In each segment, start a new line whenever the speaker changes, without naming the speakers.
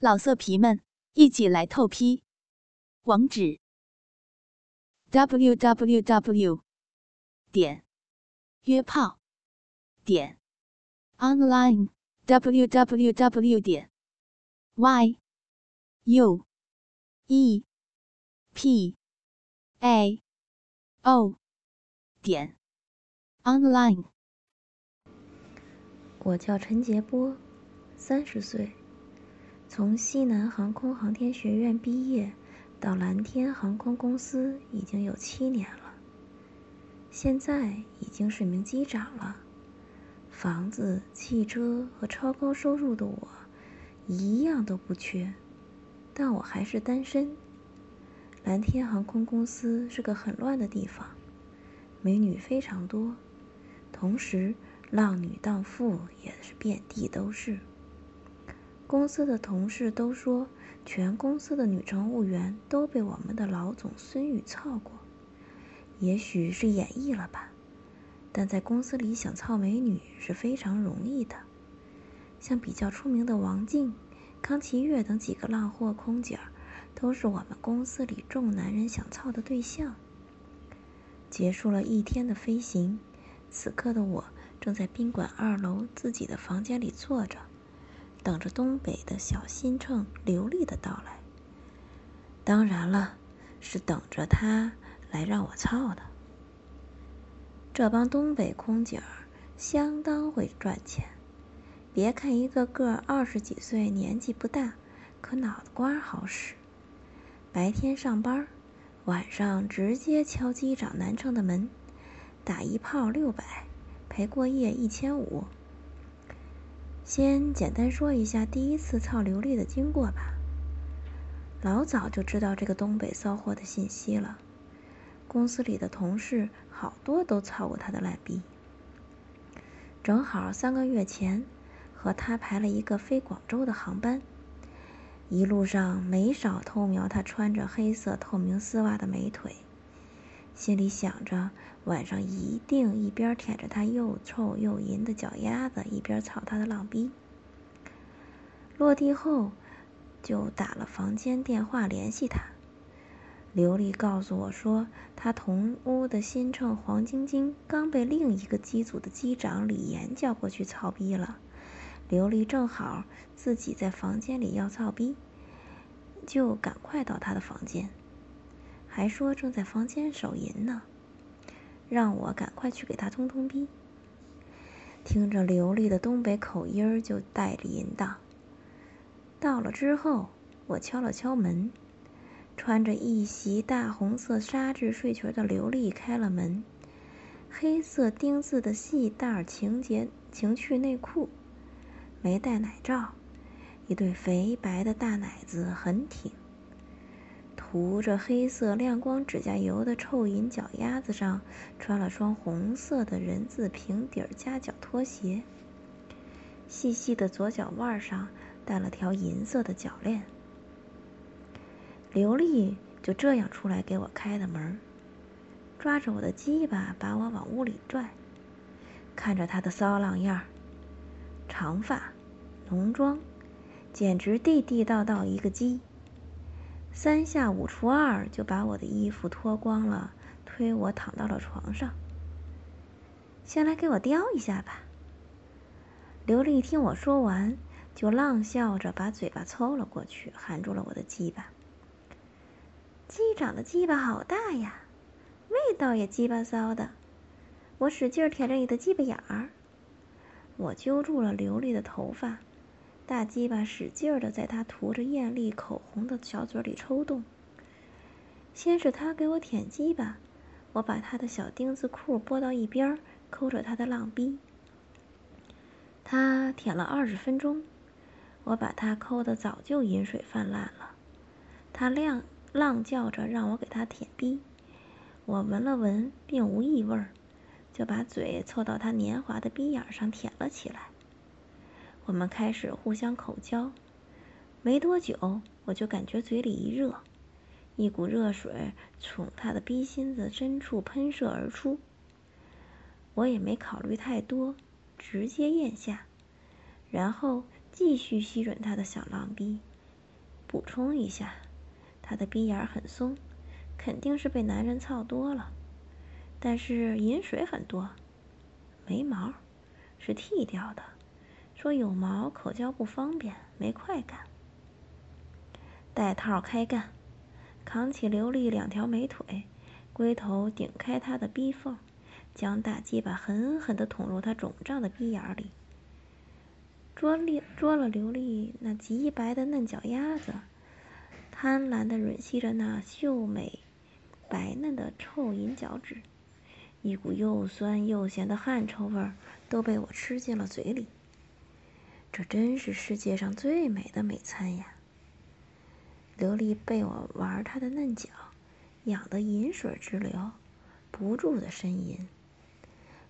老色皮们，一起来透批！网址：w w w 点约炮点 online w w w 点 y u e p a o 点 online。
我叫陈杰波，三十岁。从西南航空航天学院毕业，到蓝天航空公司已经有七年了。现在已经是名机长了，房子、汽车和超高收入的我，一样都不缺。但我还是单身。蓝天航空公司是个很乱的地方，美女非常多，同时浪女荡妇也是遍地都是。公司的同事都说，全公司的女乘务员都被我们的老总孙宇操过。也许是演绎了吧，但在公司里想操美女是非常容易的。像比较出名的王静、康琪月等几个浪货空姐儿，都是我们公司里众男人想操的对象。结束了一天的飞行，此刻的我正在宾馆二楼自己的房间里坐着。等着东北的小新秤刘丽的到来。当然了，是等着他来让我操的。这帮东北空姐儿相当会赚钱，别看一个个二十几岁，年纪不大，可脑子瓜好使。白天上班，晚上直接敲机长南城的门，打一炮六百，陪过夜一千五。先简单说一下第一次操刘丽的经过吧。老早就知道这个东北骚货的信息了，公司里的同事好多都操过他的烂逼。正好三个月前，和他排了一个飞广州的航班，一路上没少偷瞄他穿着黑色透明丝袜的美腿。心里想着，晚上一定一边舔着他又臭又淫的脚丫子，一边操他的浪逼。落地后，就打了房间电话联系他。刘丽告诉我说，他同屋的新乘黄晶晶刚被另一个机组的机长李岩叫过去操逼了。刘丽正好自己在房间里要操逼，就赶快到他的房间。还说正在房间手淫呢，让我赶快去给他通通逼。听着流利的东北口音儿，就带着淫荡。到了之后，我敲了敲门，穿着一袭大红色纱质睡裙的刘丽开了门。黑色丁字的细带情节情趣内裤，没带奶罩，一对肥白的大奶子很挺。涂着黑色亮光指甲油的臭银脚丫子上，穿了双红色的人字平底儿夹脚拖鞋。细细的左脚腕上戴了条银色的脚链。刘丽就这样出来给我开的门，抓着我的鸡巴把我往屋里拽，看着他的骚浪样儿，长发，浓妆，简直地地道道一个鸡。三下五除二就把我的衣服脱光了，推我躺到了床上。先来给我叼一下吧。刘丽听我说完，就浪笑着把嘴巴凑了过去，含住了我的鸡巴。鸡长的鸡巴好大呀，味道也鸡巴骚的。我使劲舔着你的鸡巴眼儿。我揪住了刘丽的头发。大鸡巴使劲儿的在他涂着艳丽口红的小嘴里抽动。先是他给我舔鸡巴，我把他的小丁字裤拨到一边，抠着他的浪逼。他舔了二十分钟，我把他抠的早就饮水泛滥了。他浪浪叫着让我给他舔逼，我闻了闻，并无异味，就把嘴凑到他年华的逼眼上舔了起来。我们开始互相口交，没多久，我就感觉嘴里一热，一股热水从他的逼心子深处喷射而出。我也没考虑太多，直接咽下，然后继续吸吮他的小浪逼，补充一下，他的逼眼很松，肯定是被男人操多了，但是饮水很多，没毛，是剃掉的。说有毛，口交不方便，没快感。带套开干，扛起刘丽两条美腿，龟头顶开她的逼缝，将大鸡巴狠狠地捅入她肿胀的逼眼里。捉力捉了刘丽那极白的嫩脚丫子，贪婪地吮吸着那秀美白嫩的臭银脚趾，一股又酸又咸的汗臭味儿都被我吃进了嘴里。这真是世界上最美的美餐呀！琉璃被我玩她的嫩脚，痒得饮水直流，不住的呻吟。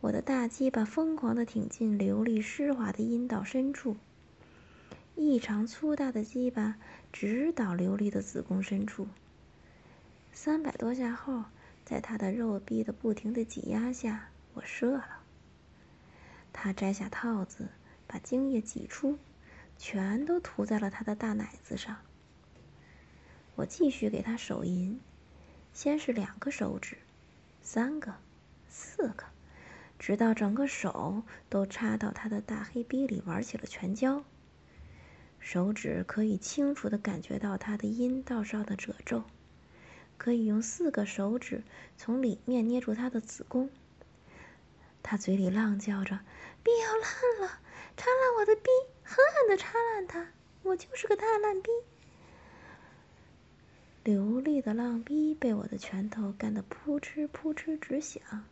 我的大鸡巴疯狂的挺进琉璃湿滑的阴道深处，异常粗大的鸡巴直捣琉璃的子宫深处。三百多下后，在他的肉壁的不停的挤压下，我射了。他摘下套子。把精液挤出，全都涂在了他的大奶子上。我继续给他手淫，先是两个手指，三个，四个，直到整个手都插到他的大黑逼里玩起了拳交。手指可以清楚的感觉到他的阴道上的褶皱，可以用四个手指从里面捏住他的子宫。他嘴里浪叫着：“逼要烂了！”插烂我的逼，狠狠的插烂它！我就是个大烂逼。流利的浪逼被我的拳头干得扑哧扑哧直响，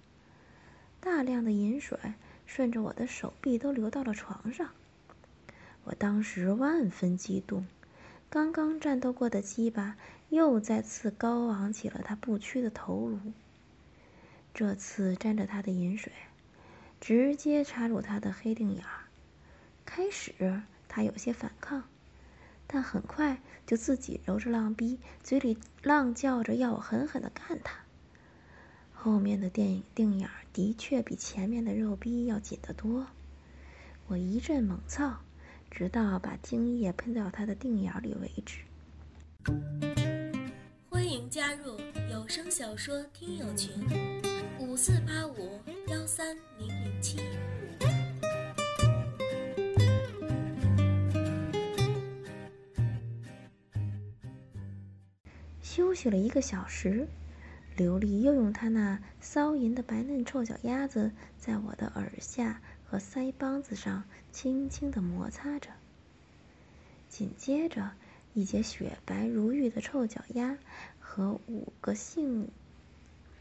大量的饮水顺着我的手臂都流到了床上。我当时万分激动，刚刚战斗过的鸡巴又再次高昂起了他不屈的头颅。这次沾着他的饮水，直接插入他的黑腚眼儿。开始他有些反抗，但很快就自己揉着浪逼，嘴里浪叫着要我狠狠的干他。后面的电影定眼的确比前面的肉逼要紧得多。我一阵猛操，直到把精液喷到他的定眼里为止。
欢迎加入有声小说听友群：五四八五幺三零零七。
休息了一个小时，刘丽又用她那骚淫的白嫩臭脚丫子在我的耳下和腮帮子上轻轻地摩擦着。紧接着，一截雪白如玉的臭脚丫和五个性、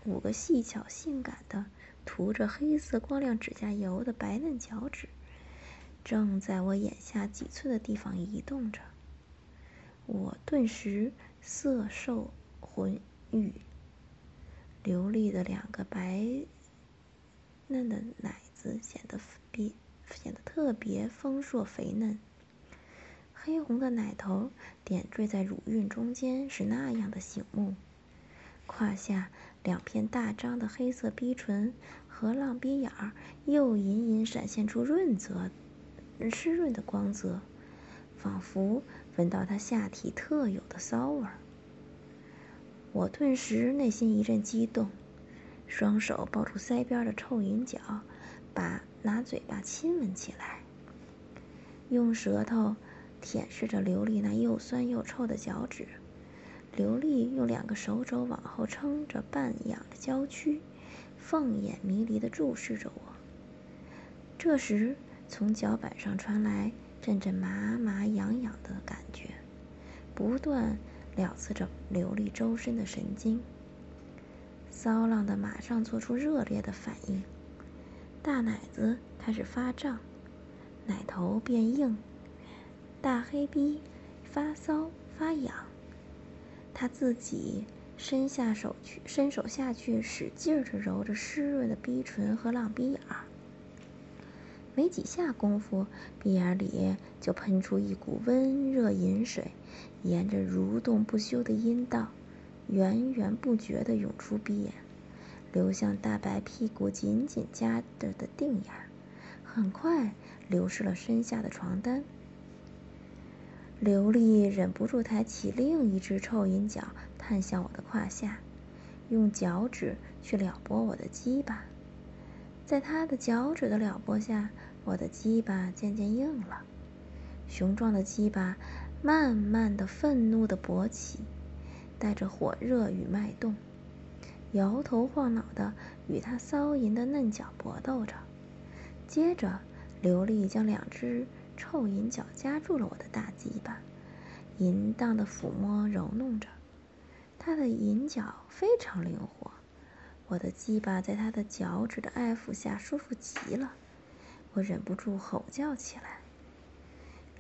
五个细巧性感的涂着黑色光亮指甲油的白嫩脚趾，正在我眼下几寸的地方移动着。我顿时。色受浑欲，流利的两个白嫩的奶子显得别显得特别丰硕肥嫩，黑红的奶头点缀在乳晕中间是那样的醒目，胯下两片大张的黑色逼唇和浪逼眼儿又隐隐闪现出润泽湿润的光泽。仿佛闻到他下体特有的骚味儿，我顿时内心一阵激动，双手抱住腮边的臭银角，把拿嘴巴亲吻起来，用舌头舔舐着刘丽那又酸又臭的脚趾。刘丽用两个手肘往后撑着半仰的娇躯，凤眼迷离地注视着我。这时，从脚板上传来。阵阵麻麻痒痒的感觉，不断撩刺着刘丽周身的神经。骚浪的马上做出热烈的反应，大奶子开始发胀，奶头变硬，大黑逼发骚发痒。他自己伸下手去，伸手下去，使劲儿的揉着湿润的逼唇和浪逼眼儿。没几下功夫，鼻眼里就喷出一股温热饮水，沿着蠕动不休的阴道，源源不绝地涌出鼻眼，流向大白屁股紧紧夹着的腚眼，很快流失了身下的床单。刘丽忍不住抬起另一只臭银脚，探向我的胯下，用脚趾去撩拨我的鸡巴。在他的脚趾的撩拨下，我的鸡巴渐渐硬了，雄壮的鸡巴慢慢的、愤怒的勃起，带着火热与脉动，摇头晃脑的与他骚淫的嫩脚搏斗着。接着，刘丽将两只臭银脚夹住了我的大鸡巴，淫荡的抚摸揉弄着。他的银脚非常灵活，我的鸡巴在他的脚趾的爱抚下舒服极了。我忍不住吼叫起来。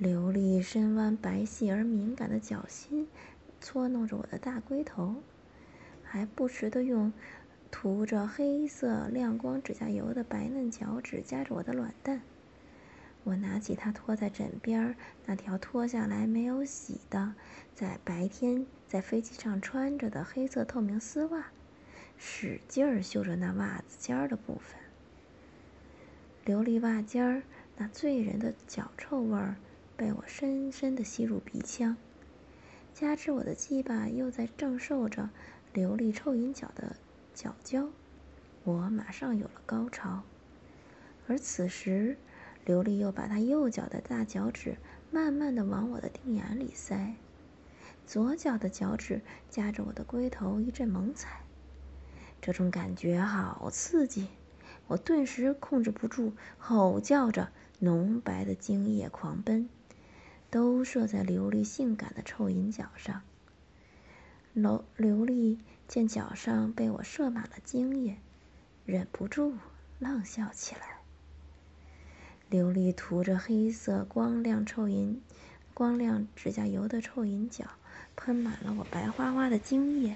刘丽深弯白细而敏感的脚心搓弄着我的大龟头，还不时地用。涂着黑色亮光指甲油的白嫩脚趾夹着我的卵蛋，我拿起它拖在枕边那条脱下来没有洗的，在白天在飞机上穿着的黑色透明丝袜，使劲儿嗅着那袜子尖儿的部分。琉璃袜尖儿那醉人的脚臭味儿被我深深地吸入鼻腔，加之我的鸡巴又在正受着琉璃臭银脚的。脚胶，我马上有了高潮。而此时，刘丽又把她右脚的大脚趾慢慢的往我的腚眼里塞，左脚的脚趾夹着我的龟头一阵猛踩。这种感觉好刺激，我顿时控制不住，吼叫着，浓白的精液狂奔，都射在琉璃性感的臭银脚上。楼刘丽。见脚上被我射满了精液，忍不住浪笑起来。琉璃涂着黑色光亮臭银、光亮指甲油的臭银脚，喷满了我白花花的精液，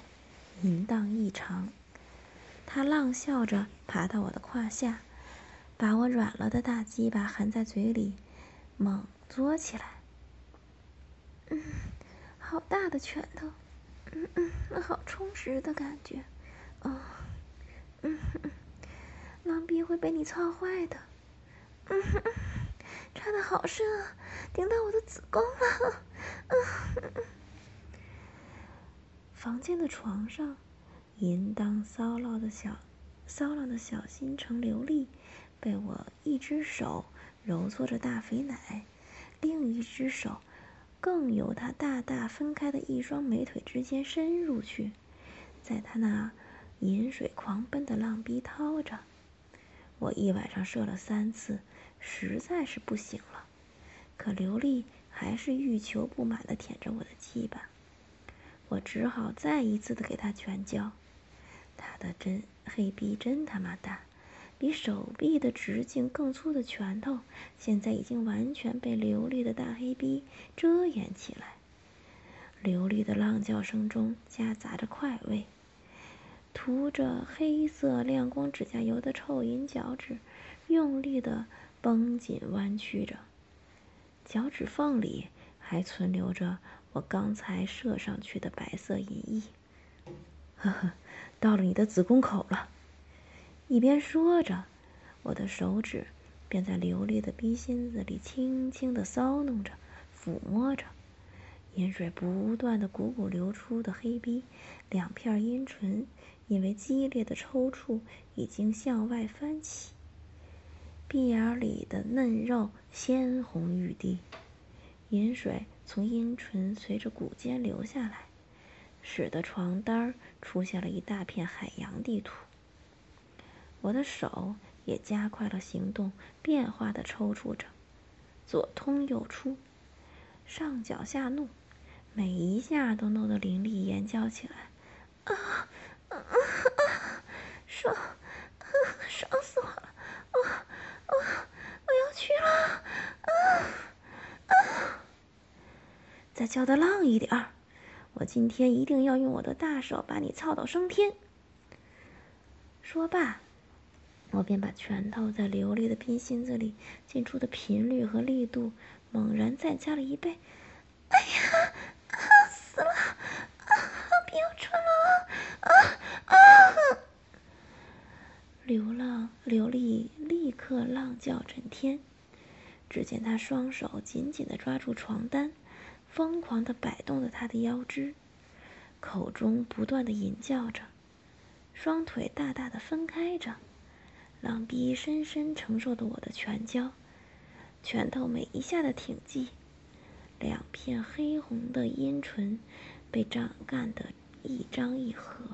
淫荡异常。他浪笑着爬到我的胯下，把我软了的大鸡巴含在嘴里，猛嘬起来。嗯，好大的拳头！嗯嗯，那好充实的感觉，哦，嗯嗯，狼鼻会被你操坏的，嗯嗯，插的好深啊，顶到我的子宫了，嗯嗯。房间的床上，淫荡骚浪的小骚浪的小心城流丽，被我一只手揉搓着大肥奶，另一只手。更由他大大分开的一双美腿之间深入去，在他那饮水狂奔的浪逼掏着，我一晚上射了三次，实在是不行了。可刘丽还是欲求不满的舔着我的鸡巴，我只好再一次的给他全交。他的真黑逼真他妈大！比手臂的直径更粗的拳头，现在已经完全被流利的大黑逼遮掩起来。流利的浪叫声中夹杂着快慰，涂着黑色亮光指甲油的臭银脚趾用力的绷紧弯曲着，脚趾缝里还存留着我刚才射上去的白色银翼。呵呵，到了你的子宫口了。一边说着，我的手指便在流利的逼心子里轻轻的搔弄着、抚摸着，阴水不断的汩汩流出的黑逼，两片阴唇因为激烈的抽搐已经向外翻起，鼻眼里的嫩肉鲜红欲滴，饮水从阴唇随着骨尖流下来，使得床单出现了一大片海洋地图。我的手也加快了行动，变化的抽搐着，左通右出，上脚下怒，每一下都弄得凌厉尖叫起来，啊啊啊！爽，爽死我了！我我我要去了！啊啊！再叫的浪一点儿，我今天一定要用我的大手把你操到升天！说罢。我便把拳头在流利的冰心子里进出的频率和力度猛然再加了一倍。哎呀，啊死了！啊，不要穿了！啊啊！流浪流利立刻浪叫震天。只见他双手紧紧的抓住床单，疯狂地摆动着他的腰肢，口中不断地吟叫着，双腿大大的分开着，狼逼深深承受着我的拳脚，拳头每一下的挺进，两片黑红的阴唇被张干得一张一合，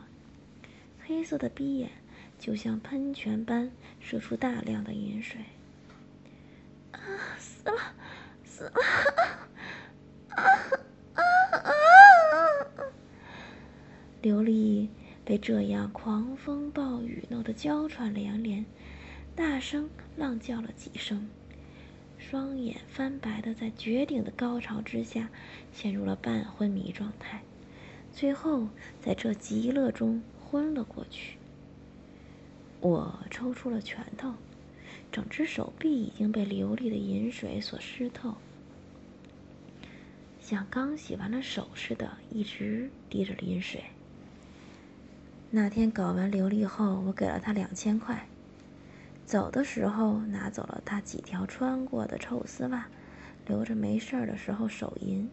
黑色的逼眼就像喷泉般射出大量的饮水。啊，死了，死了！啊啊啊！琉璃被这样狂风暴雨弄得娇喘连连，大声浪叫了几声，双眼翻白的，在绝顶的高潮之下陷入了半昏迷状态，最后在这极乐中昏了过去。我抽出了拳头。整只手臂已经被流利的饮水所湿透，像刚洗完了手似的，一直滴着饮水。那天搞完琉璃后，我给了他两千块，走的时候拿走了他几条穿过的臭丝袜，留着没事儿的时候手淫。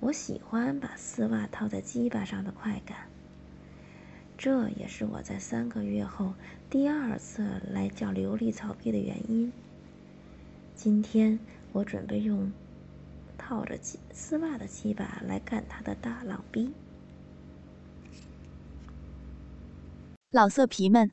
我喜欢把丝袜套在鸡巴上的快感。这也是我在三个月后第二次来叫琉璃草逼的原因。今天我准备用套着丝袜的鸡巴来干他的大浪逼。
老色皮们，